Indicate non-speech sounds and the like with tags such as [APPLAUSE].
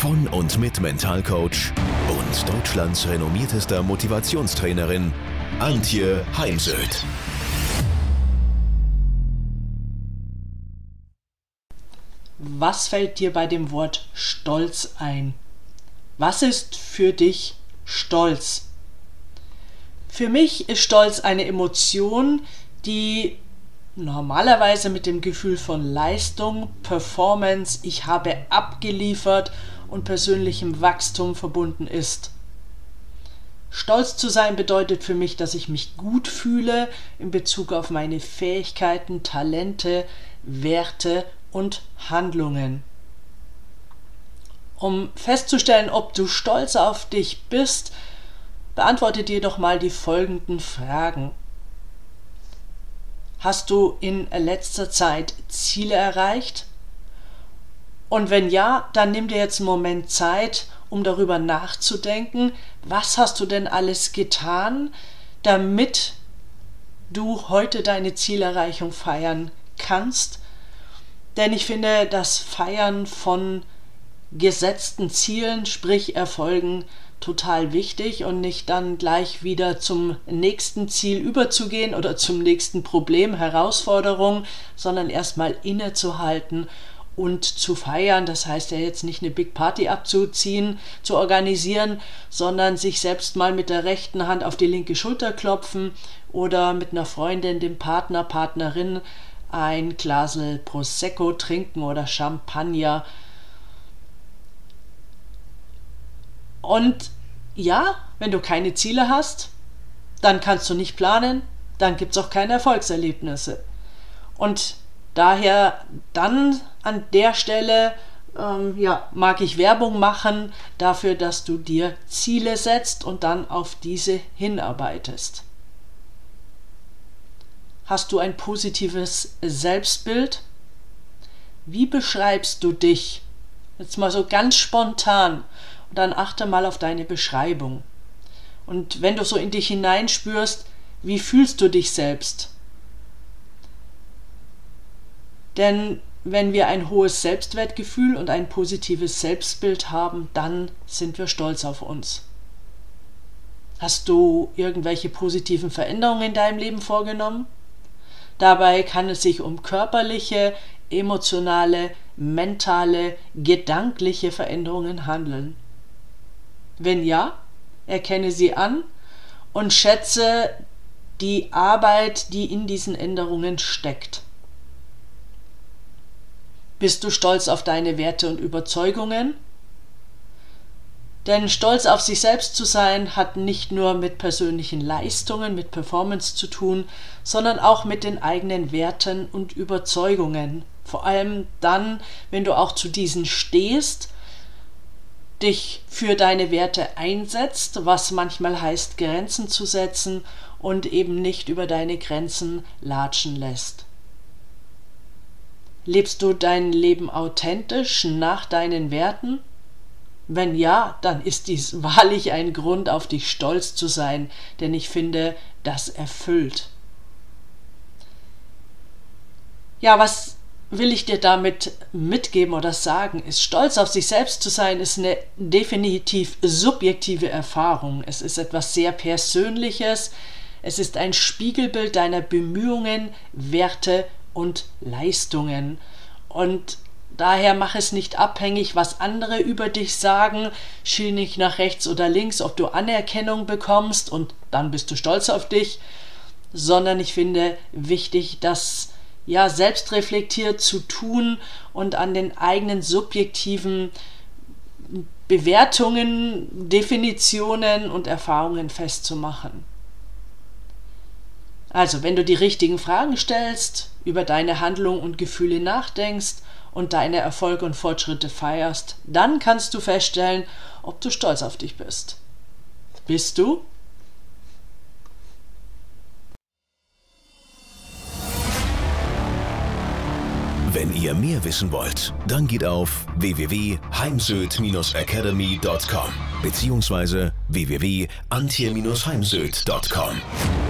von und mit Mentalcoach und Deutschlands renommiertester Motivationstrainerin Antje Heimsöth. Was fällt dir bei dem Wort Stolz ein? Was ist für dich Stolz? Für mich ist Stolz eine Emotion, die normalerweise mit dem Gefühl von Leistung, Performance, ich habe abgeliefert und persönlichem Wachstum verbunden ist. Stolz zu sein bedeutet für mich, dass ich mich gut fühle in Bezug auf meine Fähigkeiten, Talente, Werte und Handlungen. Um festzustellen, ob du stolz auf dich bist, beantworte dir doch mal die folgenden Fragen. Hast du in letzter Zeit Ziele erreicht? Und wenn ja, dann nimm dir jetzt einen Moment Zeit, um darüber nachzudenken, was hast du denn alles getan, damit du heute deine Zielerreichung feiern kannst. Denn ich finde, das Feiern von gesetzten Zielen, sprich Erfolgen, total wichtig und nicht dann gleich wieder zum nächsten Ziel überzugehen oder zum nächsten Problem, Herausforderung, sondern erstmal innezuhalten und zu feiern. Das heißt ja jetzt nicht eine Big Party abzuziehen, zu organisieren, sondern sich selbst mal mit der rechten Hand auf die linke Schulter klopfen oder mit einer Freundin, dem Partner, Partnerin ein Glasel Prosecco trinken oder Champagner Und ja, wenn du keine Ziele hast, dann kannst du nicht planen, dann gibt es auch keine Erfolgserlebnisse. Und daher dann an der Stelle ähm, ja, mag ich Werbung machen dafür, dass du dir Ziele setzt und dann auf diese hinarbeitest. Hast du ein positives Selbstbild? Wie beschreibst du dich? Jetzt mal so ganz spontan dann achte mal auf deine Beschreibung. Und wenn du so in dich hineinspürst, wie fühlst du dich selbst? Denn wenn wir ein hohes Selbstwertgefühl und ein positives Selbstbild haben, dann sind wir stolz auf uns. Hast du irgendwelche positiven Veränderungen in deinem Leben vorgenommen? Dabei kann es sich um körperliche, emotionale, mentale, gedankliche Veränderungen handeln. Wenn ja, erkenne sie an und schätze die Arbeit, die in diesen Änderungen steckt. Bist du stolz auf deine Werte und Überzeugungen? Denn stolz auf sich selbst zu sein hat nicht nur mit persönlichen Leistungen, mit Performance zu tun, sondern auch mit den eigenen Werten und Überzeugungen. Vor allem dann, wenn du auch zu diesen stehst dich für deine Werte einsetzt, was manchmal heißt, Grenzen zu setzen und eben nicht über deine Grenzen latschen lässt. Lebst du dein Leben authentisch nach deinen Werten? Wenn ja, dann ist dies [LAUGHS] wahrlich ein Grund, auf dich stolz zu sein, denn ich finde, das erfüllt. Ja, was will ich dir damit mitgeben oder sagen, ist stolz auf sich selbst zu sein, ist eine definitiv subjektive Erfahrung. Es ist etwas sehr Persönliches. Es ist ein Spiegelbild deiner Bemühungen, Werte und Leistungen. Und daher mach es nicht abhängig, was andere über dich sagen. Schiel nicht nach rechts oder links, ob du Anerkennung bekommst und dann bist du stolz auf dich. Sondern ich finde wichtig, dass ja, selbstreflektiert zu tun und an den eigenen subjektiven Bewertungen, Definitionen und Erfahrungen festzumachen. Also, wenn du die richtigen Fragen stellst, über deine Handlungen und Gefühle nachdenkst und deine Erfolge und Fortschritte feierst, dann kannst du feststellen, ob du stolz auf dich bist. Bist du? Wenn ihr mehr wissen wollt, dann geht auf www.heimsöd-academy.com bzw. www.antje-heimsöd.com.